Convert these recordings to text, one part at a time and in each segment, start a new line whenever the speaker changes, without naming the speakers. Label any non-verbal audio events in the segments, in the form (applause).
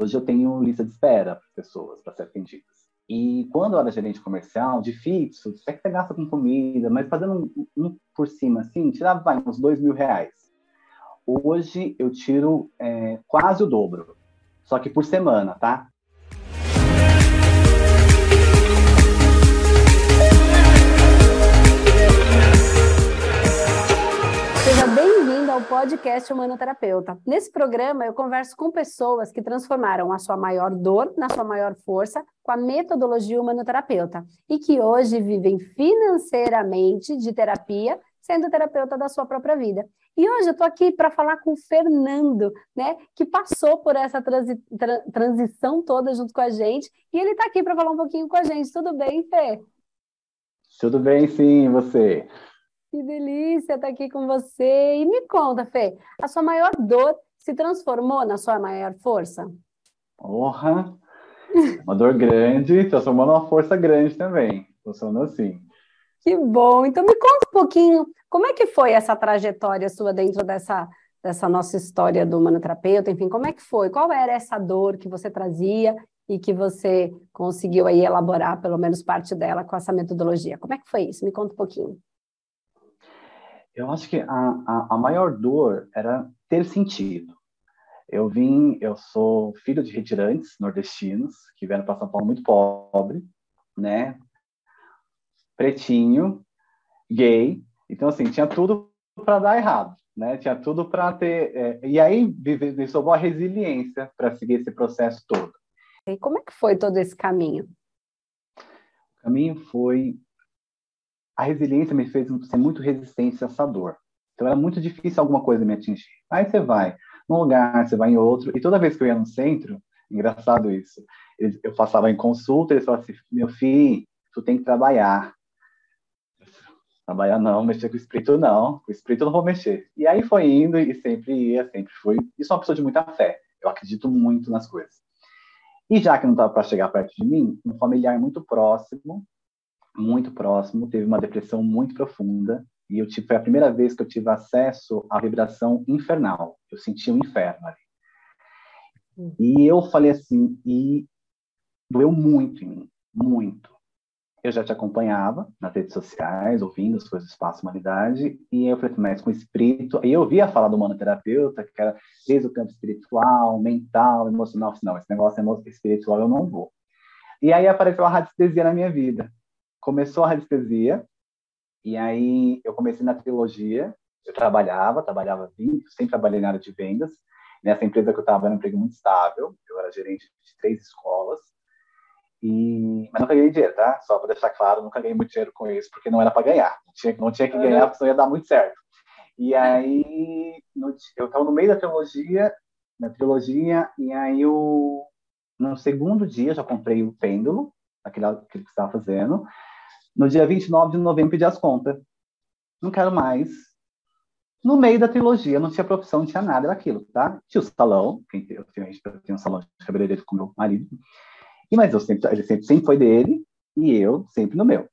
Hoje eu tenho lista de espera para pessoas para ser atendidas. E quando eu era gerente comercial, de fixo, é que você gasta com comida, mas fazendo um, um por cima assim, tirava vai, uns dois mil reais. Hoje eu tiro é, quase o dobro, só que por semana, tá?
Podcast Humanoterapeuta. Nesse programa, eu converso com pessoas que transformaram a sua maior dor na sua maior força com a metodologia humanoterapeuta e que hoje vivem financeiramente de terapia, sendo terapeuta da sua própria vida. E hoje eu estou aqui para falar com o Fernando, né, que passou por essa transi tra transição toda junto com a gente, e ele está aqui para falar um pouquinho com a gente. Tudo bem, Fê?
Tudo bem, sim, você?
Que delícia estar aqui com você. E me conta, Fê, a sua maior dor se transformou na sua maior força?
Porra! Uma dor grande, transformou numa força grande também. Funcionou assim.
Que bom. Então me conta um pouquinho, como é que foi essa trajetória sua dentro dessa, dessa nossa história do manoterapeuta? Enfim, como é que foi? Qual era essa dor que você trazia e que você conseguiu aí elaborar pelo menos parte dela com essa metodologia? Como é que foi isso? Me conta um pouquinho.
Eu acho que a, a, a maior dor era ter sentido. Eu vim, eu sou filho de retirantes nordestinos que vieram para São Paulo muito pobre, né? Pretinho, gay. Então, assim, tinha tudo para dar errado, né? Tinha tudo para ter. É, e aí me sobrou a resiliência para seguir esse processo todo.
E como é que foi todo esse caminho?
O caminho foi a resiliência me fez ser muito resistente a essa dor. Então era muito difícil alguma coisa me atingir. Aí você vai num lugar, você vai em outro, e toda vez que eu ia no centro, engraçado isso, eu passava em consulta, eles falavam assim, meu filho, tu tem que trabalhar. Trabalhar não, mexer com o espírito não, com o espírito eu não vou mexer. E aí foi indo e sempre ia, sempre fui. E sou uma pessoa de muita fé, eu acredito muito nas coisas. E já que não estava para chegar perto de mim, um familiar muito próximo muito próximo, teve uma depressão muito profunda e eu tive, foi a primeira vez que eu tive acesso à vibração infernal. Eu senti um inferno ali. Uhum. E eu falei assim, e doeu muito em mim, muito. Eu já te acompanhava nas redes sociais, ouvindo as coisas do Espaço Humanidade, e eu falei, mas com espírito. E eu ouvia falar do manoterapeuta, que era desde o campo espiritual, mental, emocional. Não, esse negócio é espiritual eu não vou. E aí apareceu a radiestesia na minha vida começou a radiestesia, e aí eu comecei na trilogia, eu trabalhava, trabalhava 20, sempre trabalhei na área de vendas, nessa empresa que eu estava era um emprego muito estável, eu era gerente de três escolas, e... mas nunca ganhei dinheiro, tá? Só para deixar claro, nunca ganhei muito dinheiro com isso, porque não era para ganhar, não tinha, não tinha que ganhar, porque senão ia dar muito certo. E aí, no, eu estava no meio da trilogia, na trilogia, e aí eu, no segundo dia já comprei o pêndulo, aquele, aquele que estava fazendo, no dia 29 de novembro, pedi as contas. Não quero mais. No meio da trilogia, não tinha profissão, não tinha nada, era aquilo, tá? Tinha o salão, tinha, eu tinha um salão de cabeleireiro com meu marido, e, mas eu sempre, ele sempre, sempre foi dele, e eu sempre no meu.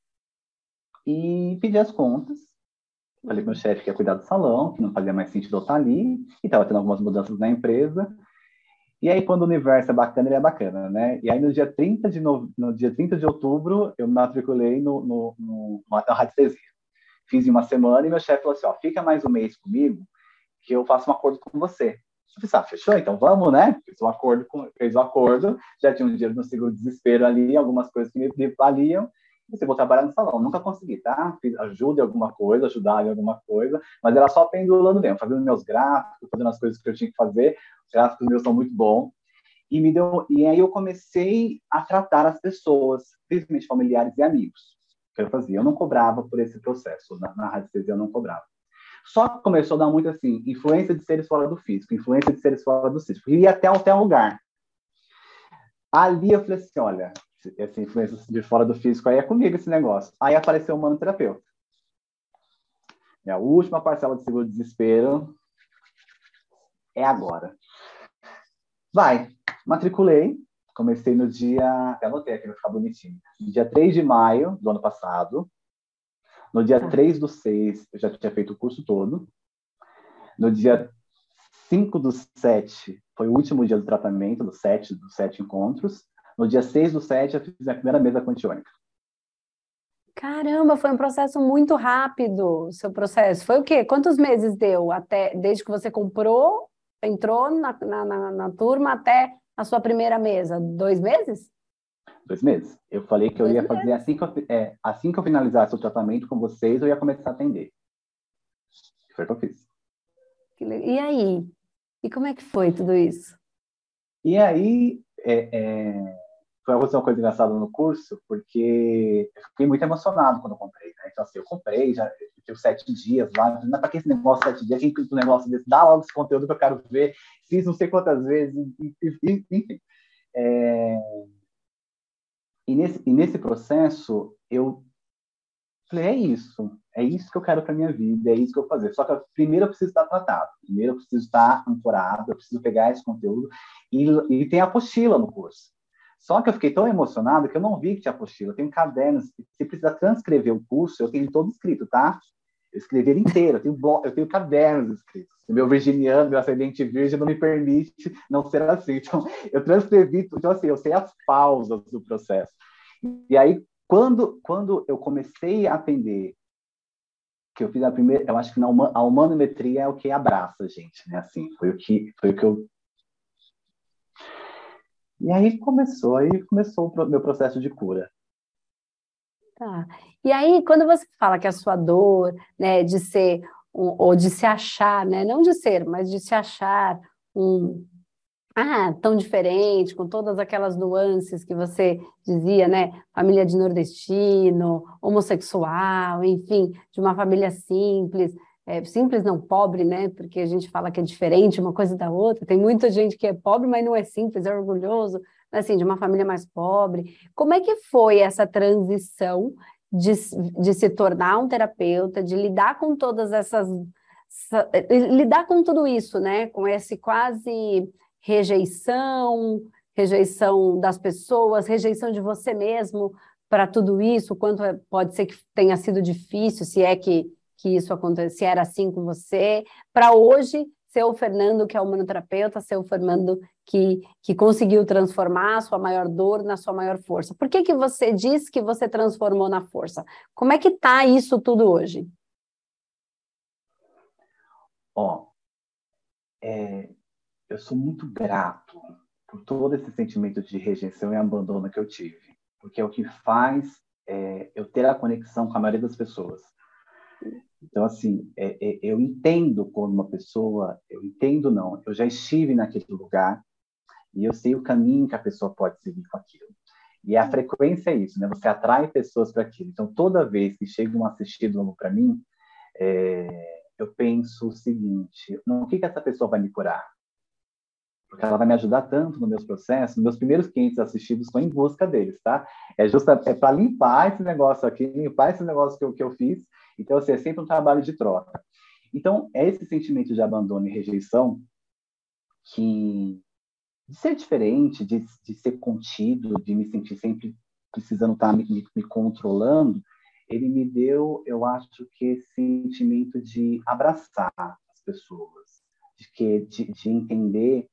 E pedi as contas, falei para meu chefe que ia cuidar do salão, que não fazia mais sentido eu estar ali, e estava tendo algumas mudanças na empresa, e aí, quando o universo é bacana, ele é bacana, né? E aí, no dia 30 de, no... no dia 30 de outubro, eu me matriculei no, no, no, no radiestesia. Fiz em uma semana e meu chefe falou assim, ó, fica mais um mês comigo que eu faço um acordo com você. Eu falei, ah, fechou? Então vamos, né? Fiz um acordo, com... fez um acordo, já tinha um dinheiro no seguro desespero ali, algumas coisas que me valiam, você vou trabalhar no salão. Nunca consegui, tá? Ajuda em alguma coisa, ajudar em alguma coisa, mas era só pendulando mesmo, fazendo meus gráficos, fazendo as coisas que eu tinha que fazer. Os gráficos meus são muito bons. E me deu, e aí eu comecei a tratar as pessoas, principalmente familiares e amigos, que eu fazia. Eu não cobrava por esse processo, na, na radiestesia eu não cobrava. Só que começou a dar muito assim, influência de seres fora do físico, influência de seres fora do físico. E até, até um lugar. Ali eu falei assim, olha, essa influência de fora do físico aí é comigo esse negócio. Aí apareceu o manoterapeuta. É a última parcela de seguro desespero é agora. Vai, matriculei, comecei no dia, até anotei aqui para ficar bonitinho, no dia 3 de maio do ano passado. No dia 3 do 6, eu já tinha feito o curso todo. No dia 5 do 7, foi o último dia do tratamento, dos sete, dos sete encontros. No dia 6 do 7, eu fiz a primeira mesa quantiônica.
Caramba, foi um processo muito rápido, seu processo. Foi o quê? Quantos meses deu até desde que você comprou, entrou na, na, na, na turma até a sua primeira mesa? Dois meses?
Dois meses. Eu falei que eu ia fazer assim que eu, é, assim que eu finalizasse o tratamento com vocês, eu ia começar a atender. Foi o que eu fiz.
E aí? E como é que foi tudo isso?
E aí, é, é foi uma coisa engraçada no curso, porque eu fiquei muito emocionado quando eu comprei. Né? Então, assim, eu comprei, já tive sete dias lá, não é para que esse negócio sete dias, quem um negócio desse, dá logo esse conteúdo que eu quero ver, fiz não sei quantas vezes, enfim. É... E, nesse, e nesse processo, eu falei, é isso, é isso que eu quero para minha vida, é isso que eu vou fazer. Só que primeiro eu preciso estar tratado, primeiro eu preciso estar ancorado, eu preciso pegar esse conteúdo, e, e tem a apostila no curso. Só que eu fiquei tão emocionado que eu não vi que tinha apostila. Eu tenho cadernos. Se precisar transcrever o curso, eu tenho todo escrito, tá? Eu escrevi ele inteiro. Eu tenho, eu tenho cadernos escritos. Meu virginiano, meu ascendente virgem, não me permite não ser assim. Então, eu transcrevi. Então, assim, eu sei as pausas do processo. E aí, quando, quando eu comecei a atender, que eu fiz a primeira, eu acho que na, a humanometria é o que abraça a gente, né? Assim, foi o que, foi o que eu e aí começou, aí começou o meu processo de cura.
Tá. E aí, quando você fala que a sua dor, né, de ser, um, ou de se achar, né, não de ser, mas de se achar um, ah, tão diferente, com todas aquelas nuances que você dizia, né, família de nordestino, homossexual, enfim, de uma família simples, é, simples não pobre, né? Porque a gente fala que é diferente uma coisa da outra. Tem muita gente que é pobre, mas não é simples, é orgulhoso, assim, de uma família mais pobre. Como é que foi essa transição de, de se tornar um terapeuta, de lidar com todas essas lidar com tudo isso, né? Com esse quase rejeição, rejeição das pessoas, rejeição de você mesmo para tudo isso, quanto é, pode ser que tenha sido difícil, se é que que isso acontecesse, era assim com você, para hoje ser o Fernando que é o humanoterapeuta, ser o Fernando que, que conseguiu transformar a sua maior dor na sua maior força. Por que, que você diz que você transformou na força? Como é que está isso tudo hoje?
Ó, é, eu sou muito grato por todo esse sentimento de rejeição e abandono que eu tive, porque é o que faz é, eu ter a conexão com a maioria das pessoas. Então, assim, é, é, eu entendo como uma pessoa, eu entendo não, eu já estive naquele lugar e eu sei o caminho que a pessoa pode seguir com aquilo. E a frequência é isso, né? Você atrai pessoas para aquilo. Então, toda vez que chega um assistido novo para mim, é, eu penso o seguinte: no que, que essa pessoa vai me curar? Porque ela vai me ajudar tanto nos meus processos. Meus primeiros clientes assistidos estão em busca deles, tá? É justa é para limpar esse negócio aqui, limpar esse negócio que eu, que eu fiz então, assim, é sempre um trabalho de troca. Então, é esse sentimento de abandono e rejeição que de ser diferente, de, de ser contido, de me sentir sempre precisando estar me, me, me controlando, ele me deu, eu acho que esse sentimento de abraçar as pessoas, de que de, de entender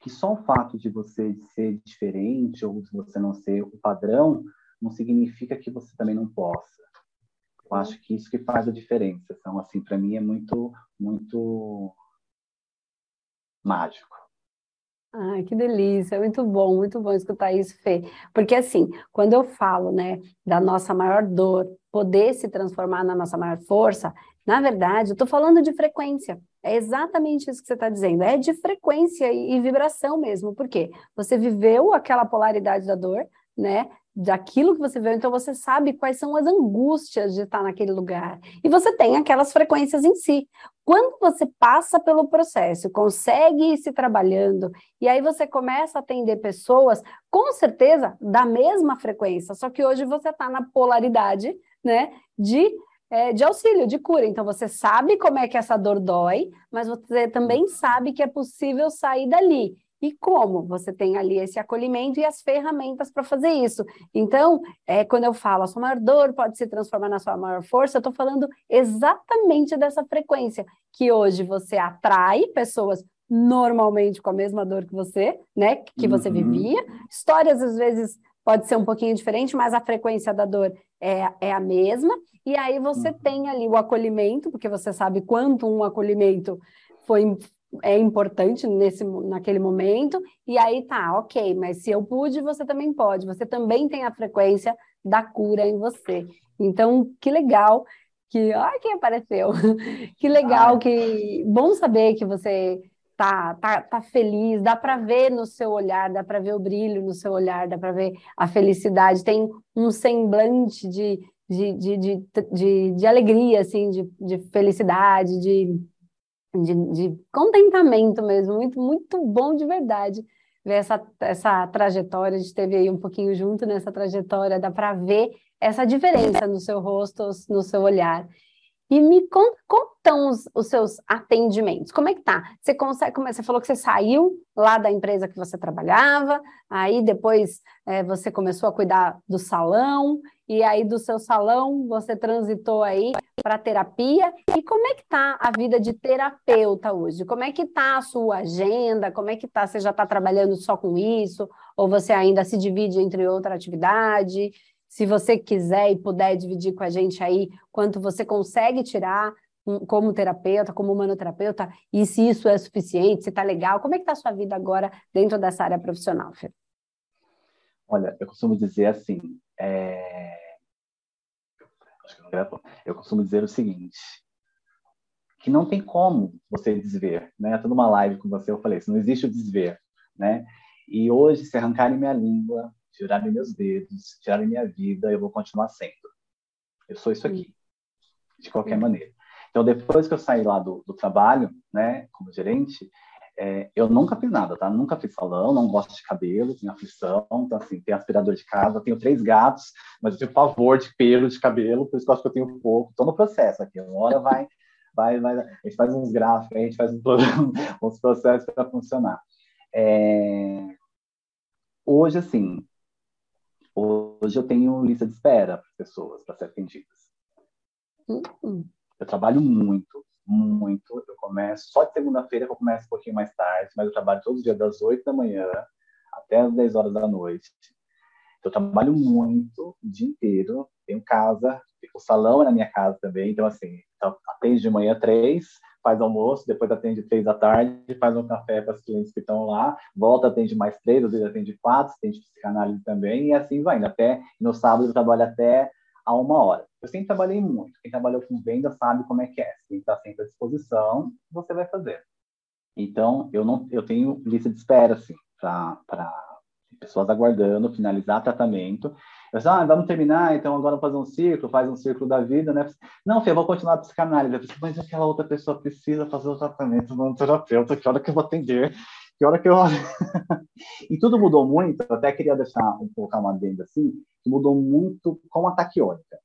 que só o fato de você ser diferente ou de você não ser o padrão não significa que você também não possa. Eu acho que isso que faz a diferença. Então, assim, para mim é muito, muito mágico.
Ai, que delícia, muito bom, muito bom escutar isso, Fê. Porque assim, quando eu falo, né, da nossa maior dor poder se transformar na nossa maior força, na verdade, eu estou falando de frequência. É exatamente isso que você está dizendo. É de frequência e, e vibração mesmo. Por quê? Você viveu aquela polaridade da dor, né? daquilo que você vê, então você sabe quais são as angústias de estar naquele lugar. E você tem aquelas frequências em si. Quando você passa pelo processo, consegue ir se trabalhando, e aí você começa a atender pessoas, com certeza, da mesma frequência, só que hoje você está na polaridade, né, de é, de auxílio, de cura. Então, você sabe como é que essa dor dói, mas você também sabe que é possível sair dali. E como? Você tem ali esse acolhimento e as ferramentas para fazer isso. Então, é, quando eu falo a sua maior dor pode se transformar na sua maior força, eu estou falando exatamente dessa frequência, que hoje você atrai pessoas normalmente com a mesma dor que você, né? Que você uhum. vivia. Histórias, às vezes, pode ser um pouquinho diferente, mas a frequência da dor é, é a mesma. E aí você uhum. tem ali o acolhimento, porque você sabe quanto um acolhimento foi é importante nesse naquele momento. E aí tá, ok, mas se eu pude, você também pode. Você também tem a frequência da cura em você. Então, que legal que, ai, quem apareceu? (laughs) que legal, que bom saber que você tá, tá, tá feliz, dá para ver no seu olhar, dá para ver o brilho no seu olhar, dá para ver a felicidade, tem um semblante de, de, de, de, de, de alegria, assim, de, de felicidade, de, de, de contentamento mesmo, muito, muito bom de verdade ver essa, essa trajetória, a gente esteve aí um pouquinho junto nessa trajetória, dá para ver essa diferença no seu rosto, no seu olhar. E me conta como estão os, os, seus atendimentos. Como é que tá? Você consegue, como é, você falou que você saiu lá da empresa que você trabalhava, aí depois é, você começou a cuidar do salão, e aí do seu salão você transitou aí para terapia. E como é que tá a vida de terapeuta hoje? Como é que tá a sua agenda? Como é que tá? Você já está trabalhando só com isso? Ou você ainda se divide entre outra atividade? Se você quiser e puder dividir com a gente aí quanto você consegue tirar como terapeuta, como humanoterapeuta, e se isso é suficiente, se está legal, como é que está a sua vida agora dentro dessa área profissional, Fer?
Olha, eu costumo dizer assim, é... eu costumo dizer o seguinte, que não tem como você desver, né? Estou numa live com você, eu falei isso, não existe o desver, né? E hoje, se arrancarem minha língua, tirarem meus dedos, tirarem minha vida, eu vou continuar sendo. Eu sou isso aqui, de qualquer maneira. Então, depois que eu saí lá do, do trabalho, né, como gerente, é, eu nunca fiz nada, tá? Nunca fiz salão, não gosto de cabelo, tenho aflição, então, assim, tenho aspirador de casa, tenho três gatos, mas eu tenho pavor de pelo de cabelo, por isso que eu acho que eu tenho pouco. Estou no processo aqui, uma hora vai, vai, vai, a gente faz uns gráficos, a gente faz um, (laughs) uns processos para funcionar. É... Hoje, assim, Hoje eu tenho lista de espera para pessoas para ser atendidas. Uhum. Eu trabalho muito, muito. Eu começo só de segunda-feira que eu começo um pouquinho mais tarde, mas eu trabalho todos os dias das 8 da manhã até as 10 horas da noite. Eu trabalho muito o dia inteiro. Tenho casa, o salão é na minha casa também. Então, assim, atende de manhã três, faz almoço, depois atende três da tarde, faz um café para os clientes que estão lá, volta, atende mais três, às vezes atende quatro, atende psicanálise também, e assim vai indo. Até no sábado eu trabalho até a uma hora. Eu sempre trabalhei muito. Quem trabalhou com venda sabe como é que é. Quem está sempre à disposição, você vai fazer. Então, eu não, eu tenho lista de espera, assim, para pessoas aguardando finalizar tratamento. Eu disse, ah, vamos terminar, então agora fazer um círculo, faz um círculo da vida, né? Não, Fê, eu vou continuar a psicanálise. Eu disse, mas aquela outra pessoa precisa fazer o tratamento no terapeuta, que hora que eu vou atender? Que hora que eu... (laughs) e tudo mudou muito, eu até queria deixar, colocar uma adenda assim, que mudou muito com a taquiônica.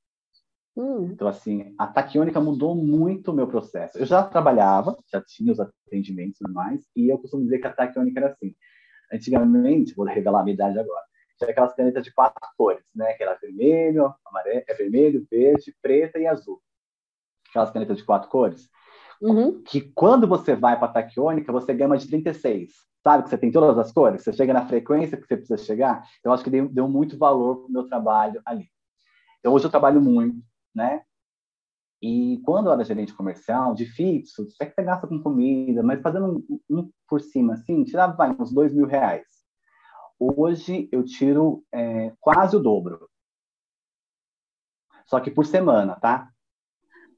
Hum. Então, assim, a taquiônica mudou muito o meu processo. Eu já trabalhava, já tinha os atendimentos e mais, e eu costumo dizer que a taquiônica era assim. Antigamente, vou revelar a minha idade agora, tinha aquelas canetas de quatro cores, né? Que era vermelho, amarelo, é vermelho, verde, preta e azul. Aquelas canetas de quatro cores. Uhum. Que quando você vai para a taquiônica, você ganha uma de 36. Sabe que você tem todas as cores? Você chega na frequência que você precisa chegar. Então, acho que deu, deu muito valor para o meu trabalho ali. Então, hoje eu trabalho muito, né? E quando eu era gerente comercial, de fixo, até que você gasta com comida, mas fazendo um, um por cima, assim, tirava vai, uns dois mil reais. Hoje eu tiro é, quase o dobro. Só que por semana, tá?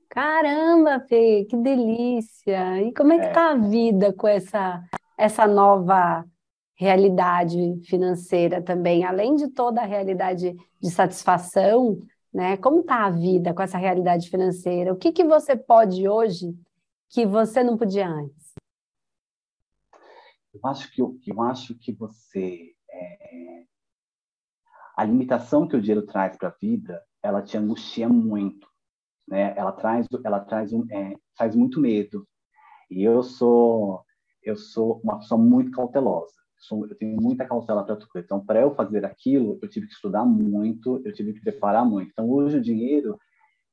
Caramba, Fê, que delícia! E como é que é. tá a vida com essa, essa nova realidade financeira também? Além de toda a realidade de satisfação, né? Como tá a vida com essa realidade financeira? O que, que você pode hoje que você não podia antes?
Eu acho que eu, eu acho que você é, a limitação que o dinheiro traz para a vida, ela te angustia muito, né? Ela traz, ela traz, um, é, traz muito medo. E eu sou, eu sou uma pessoa muito cautelosa. eu tenho muita cautela para tudo. Então, para eu fazer aquilo, eu tive que estudar muito, eu tive que preparar muito. Então, hoje o dinheiro,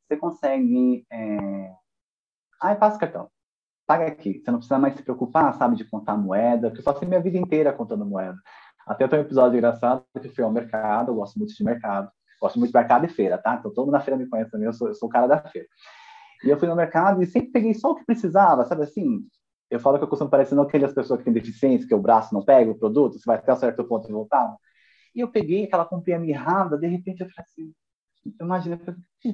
você consegue, é... ah, passa cartão. paga aqui. Você não precisa mais se preocupar, sabe, de contar moeda, porque eu passei minha vida inteira contando moeda. Até tem um episódio engraçado que fui ao mercado, eu gosto muito de mercado, gosto muito de mercado e feira, tá? Então todo mundo na feira me conhece também, eu sou, eu sou o cara da feira. E eu fui no mercado e sempre peguei só o que precisava, sabe assim? Eu falo que eu costumo parecer não aquelas pessoas que têm deficiência, que o braço não pega o produto, você vai até um certo ponto e voltar. E eu peguei aquela comprinha mirrada, de repente eu falei assim, eu imaginei,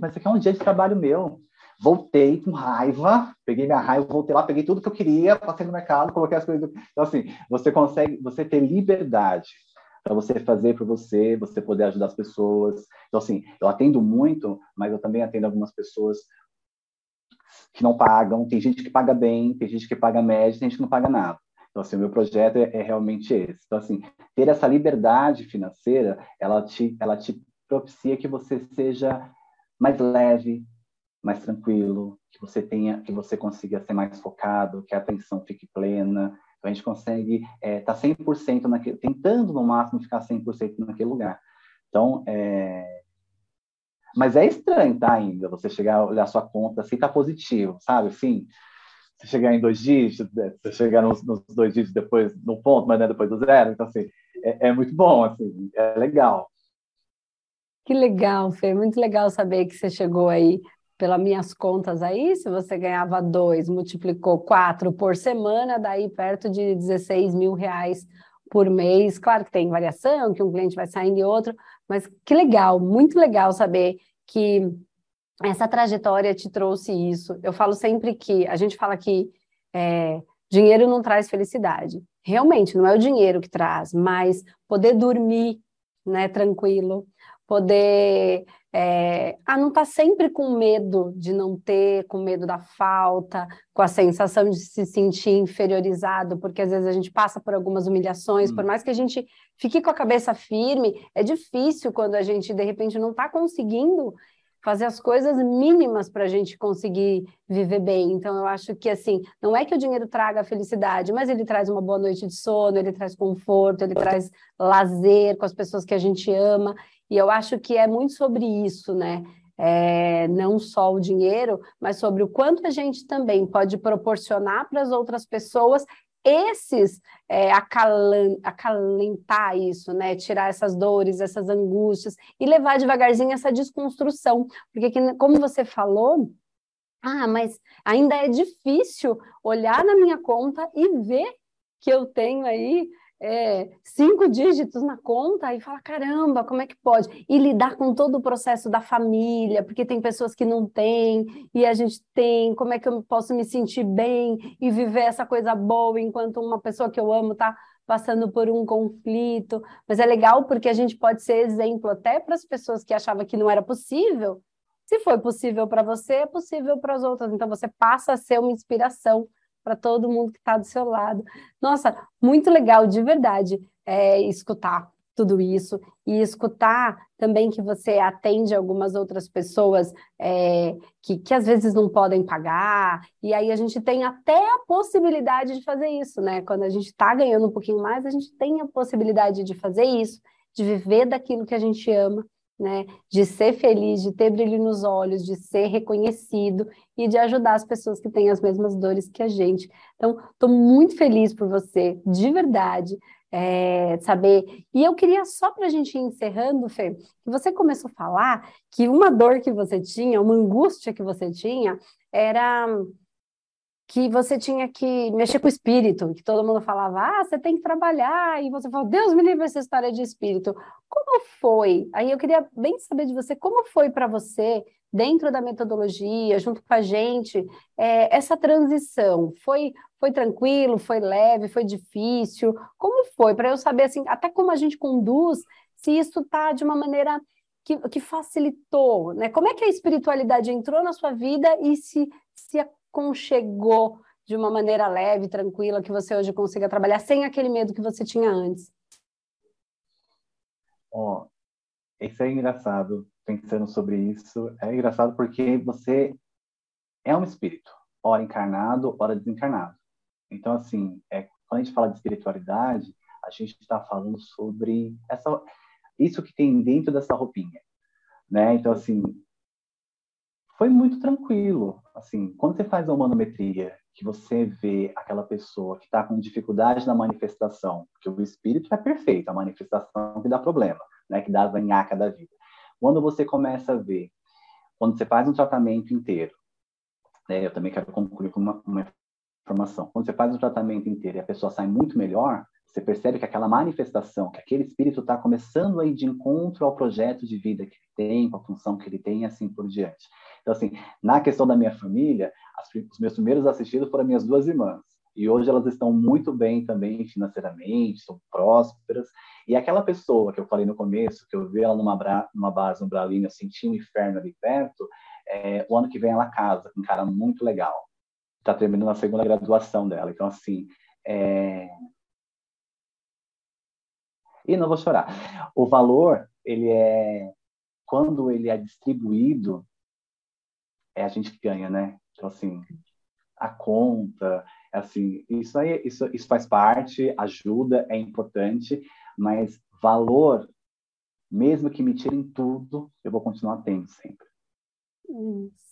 mas isso aqui é um dia de trabalho meu. Voltei com raiva, peguei minha raiva, voltei lá, peguei tudo que eu queria, passei no mercado, coloquei as coisas. Então, assim, você consegue, você ter liberdade para você fazer para você, você poder ajudar as pessoas. Então, assim, eu atendo muito, mas eu também atendo algumas pessoas que não pagam. Tem gente que paga bem, tem gente que paga médio, tem gente que não paga nada. Então, assim, o meu projeto é, é realmente esse. Então, assim, ter essa liberdade financeira, ela te, ela te propicia que você seja mais leve, mais tranquilo, que você tenha, que você consiga ser mais focado, que a atenção fique plena. Então, a gente consegue estar é, tá 100% naquele, tentando no máximo ficar 100% naquele lugar. Então, é... mas é estranho, tá, ainda, você chegar olhar sua conta assim, tá positivo, sabe, assim, você chegar em dois dígitos, né, você chegar nos, nos dois dígitos depois, no ponto, mas não é depois do zero, então, assim, é, é muito bom, assim, é legal.
Que legal, Fê, muito legal saber que você chegou aí pelas minhas contas aí, se você ganhava dois, multiplicou quatro por semana, daí perto de 16 mil reais por mês. Claro que tem variação, que um cliente vai saindo e outro, mas que legal, muito legal saber que essa trajetória te trouxe isso. Eu falo sempre que a gente fala que é, dinheiro não traz felicidade. Realmente, não é o dinheiro que traz, mas poder dormir né, tranquilo, poder é, ah, não estar tá sempre com medo de não ter, com medo da falta, com a sensação de se sentir inferiorizado, porque às vezes a gente passa por algumas humilhações, hum. por mais que a gente fique com a cabeça firme, é difícil quando a gente de repente não está conseguindo fazer as coisas mínimas para a gente conseguir viver bem. Então, eu acho que, assim, não é que o dinheiro traga felicidade, mas ele traz uma boa noite de sono, ele traz conforto, ele traz lazer com as pessoas que a gente ama. E eu acho que é muito sobre isso, né? É, não só o dinheiro, mas sobre o quanto a gente também pode proporcionar para as outras pessoas esses é, acalentar isso, né? Tirar essas dores, essas angústias e levar devagarzinho essa desconstrução, porque como você falou, ah, mas ainda é difícil olhar na minha conta e ver que eu tenho aí é, cinco dígitos na conta e fala: caramba, como é que pode? E lidar com todo o processo da família, porque tem pessoas que não têm e a gente tem. Como é que eu posso me sentir bem e viver essa coisa boa enquanto uma pessoa que eu amo está passando por um conflito? Mas é legal porque a gente pode ser exemplo até para as pessoas que achavam que não era possível. Se foi possível para você, é possível para as outras. Então você passa a ser uma inspiração para todo mundo que está do seu lado. Nossa, muito legal, de verdade, é, escutar tudo isso e escutar também que você atende algumas outras pessoas é, que, que às vezes não podem pagar, e aí a gente tem até a possibilidade de fazer isso, né? Quando a gente está ganhando um pouquinho mais, a gente tem a possibilidade de fazer isso, de viver daquilo que a gente ama né? De ser feliz, de ter brilho nos olhos, de ser reconhecido e de ajudar as pessoas que têm as mesmas dores que a gente. Então, estou muito feliz por você, de verdade. É, saber. E eu queria só para a gente ir encerrando, Fê, que você começou a falar que uma dor que você tinha, uma angústia que você tinha, era que você tinha que mexer com o espírito, que todo mundo falava, ah, você tem que trabalhar, e você falou, Deus me livre essa história de espírito. Como foi? Aí eu queria bem saber de você, como foi para você, dentro da metodologia, junto com a gente, é, essa transição? Foi, foi tranquilo, foi leve, foi difícil? Como foi? Para eu saber, assim, até como a gente conduz, se isso está de uma maneira que, que facilitou, né? Como é que a espiritualidade entrou na sua vida e se, se conchegou de uma maneira leve, tranquila, que você hoje consiga trabalhar sem aquele medo que você tinha antes?
Ó, oh, isso é engraçado, pensando sobre isso. É engraçado porque você é um espírito, ora encarnado, ora desencarnado. Então, assim, é, quando a gente fala de espiritualidade, a gente está falando sobre essa, isso que tem dentro dessa roupinha, né? Então, assim, foi muito tranquilo. Assim, quando você faz a humanometria, que você vê aquela pessoa que está com dificuldade na manifestação, porque o espírito é perfeito, a manifestação que dá problema, né, que dá a vanhaca da vida. Quando você começa a ver, quando você faz um tratamento inteiro, né, eu também quero concluir com uma, uma informação. Quando você faz um tratamento inteiro e a pessoa sai muito melhor, você percebe que aquela manifestação, que aquele espírito está começando a ir de encontro ao projeto de vida que ele tem, com a função que ele tem e assim por diante. Então, assim, na questão da minha família, as, os meus primeiros assistidos foram minhas duas irmãs. E hoje elas estão muito bem também financeiramente, são prósperas. E aquela pessoa que eu falei no começo, que eu vi ela numa, bra, numa base, no Bralinho, eu senti um inferno ali perto, é, o ano que vem ela casa com um cara muito legal. Está terminando a segunda graduação dela. Então, assim, é, e não vou chorar. O valor, ele é quando ele é distribuído, é a gente que ganha, né? Então assim, a conta, é assim, isso aí, isso, isso faz parte, ajuda, é importante, mas valor, mesmo que me tirem tudo, eu vou continuar tendo sempre.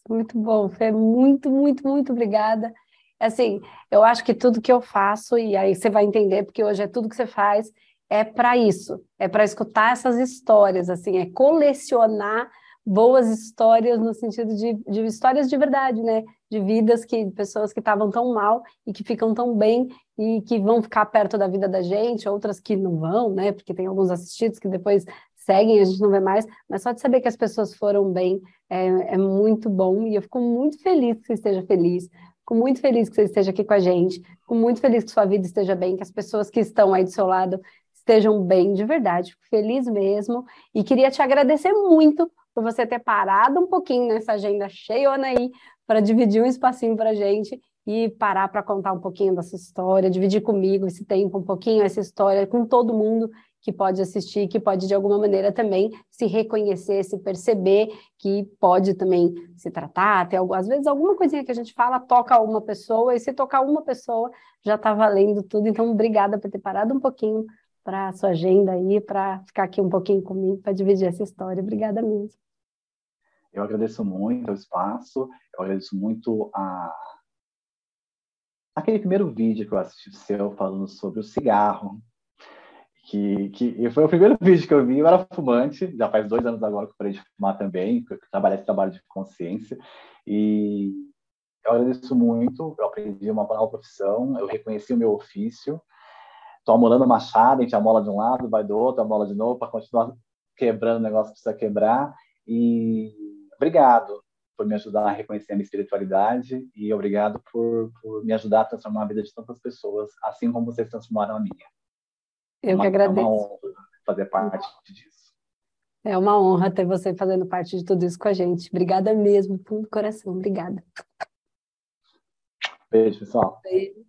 Muito bom, Fê, muito, muito, muito obrigada. Assim, eu acho que tudo que eu faço, e aí você vai entender, porque hoje é tudo que você faz, é para isso, é para escutar essas histórias, assim, é colecionar boas histórias no sentido de, de histórias de verdade, né? De vidas que pessoas que estavam tão mal e que ficam tão bem e que vão ficar perto da vida da gente, outras que não vão, né? Porque tem alguns assistidos que depois seguem, a gente não vê mais, mas só de saber que as pessoas foram bem é, é muito bom e eu fico muito feliz que você esteja feliz, Fico muito feliz que você esteja aqui com a gente. Fico muito feliz que sua vida esteja bem, que as pessoas que estão aí do seu lado estejam bem de verdade, feliz mesmo. E queria te agradecer muito por você ter parado um pouquinho nessa agenda cheia aí para dividir um espacinho para a gente e parar para contar um pouquinho dessa história, dividir comigo esse tempo, um pouquinho essa história, com todo mundo que pode assistir, que pode de alguma maneira também se reconhecer, se perceber, que pode também se tratar, algo, às vezes alguma coisinha que a gente fala toca uma pessoa, e se tocar uma pessoa já está valendo tudo. Então, obrigada por ter parado um pouquinho para a sua agenda aí, para ficar aqui um pouquinho comigo, para dividir essa história. Obrigada mesmo.
Eu agradeço muito o espaço, eu agradeço muito a... aquele primeiro vídeo que eu assisti seu falando sobre o cigarro, que, que foi o primeiro (laughs) vídeo que eu vi, eu era fumante, já faz dois anos agora que eu parei de fumar também, que eu trabalho esse trabalho de consciência, e eu agradeço muito, eu aprendi uma nova profissão, eu reconheci o meu ofício, estou amolando machado, a gente amola de um lado, vai do outro, amola de novo, para continuar quebrando o negócio que precisa quebrar. E obrigado por me ajudar a reconhecer a minha espiritualidade e obrigado por, por me ajudar a transformar a vida de tantas pessoas, assim como vocês transformaram a minha.
Eu uma, que agradeço. É uma
honra fazer parte disso.
É uma honra ter você fazendo parte de tudo isso com a gente. Obrigada mesmo, fundo do coração. Obrigada.
Beijo, pessoal. Beijo.